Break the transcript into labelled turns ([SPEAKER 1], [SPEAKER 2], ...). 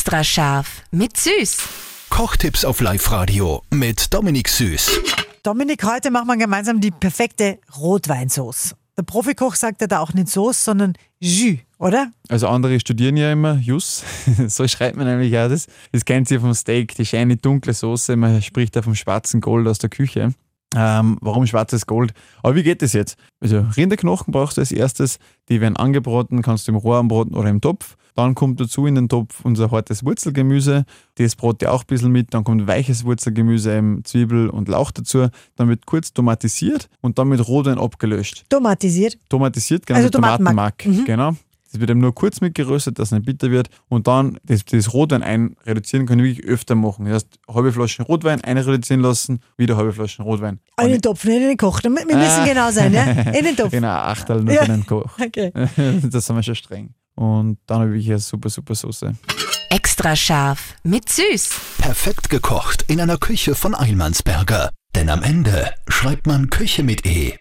[SPEAKER 1] Extra scharf mit Süß.
[SPEAKER 2] Kochtipps auf Live-Radio mit Dominik Süß.
[SPEAKER 3] Dominik, heute machen wir gemeinsam die perfekte Rotweinsauce. Der Profikoch sagt ja da auch nicht Sauce, sondern Jus, oder?
[SPEAKER 4] Also andere studieren ja immer Jus, so schreibt man nämlich auch das. Das kennt ihr vom Steak, die schöne dunkle Soße, man spricht da vom schwarzen Gold aus der Küche. Ähm, warum schwarzes Gold? Aber wie geht das jetzt? Also Rinderknochen brauchst du als erstes, die werden angebraten, kannst du im Rohr anbraten oder im Topf. Dann kommt dazu in den Topf unser hartes Wurzelgemüse, das brot ja auch ein bisschen mit. Dann kommt weiches Wurzelgemüse, Zwiebel und Lauch dazu. Dann wird kurz tomatisiert und dann mit Rotwein abgelöscht.
[SPEAKER 3] Tomatisiert?
[SPEAKER 4] Tomatisiert, genau,
[SPEAKER 3] Also. Tomatenmark. Mhm.
[SPEAKER 4] Genau. Das wird eben nur kurz mitgeröstet, dass es nicht bitter wird. Und dann das, das Rotwein ein reduzieren kann ich wirklich öfter machen. Das heißt, halbe Flaschen Rotwein, eine reduzieren lassen, wieder halbe Flaschen Rotwein.
[SPEAKER 3] In den Topf, nicht in den Koch. Wir müssen
[SPEAKER 4] Ah.
[SPEAKER 3] genau sein, ja? In den Topf.
[SPEAKER 4] Genau, Achtel nur
[SPEAKER 3] Ja.
[SPEAKER 4] für den Koch.
[SPEAKER 3] Okay.
[SPEAKER 4] das sind wir schon streng. Und dann habe ich eine super, super Soße.
[SPEAKER 1] Extra scharf mit Süß.
[SPEAKER 2] Perfekt gekocht in einer Küche von Eilmannsberger. Denn am Ende schreibt man Küche mit E.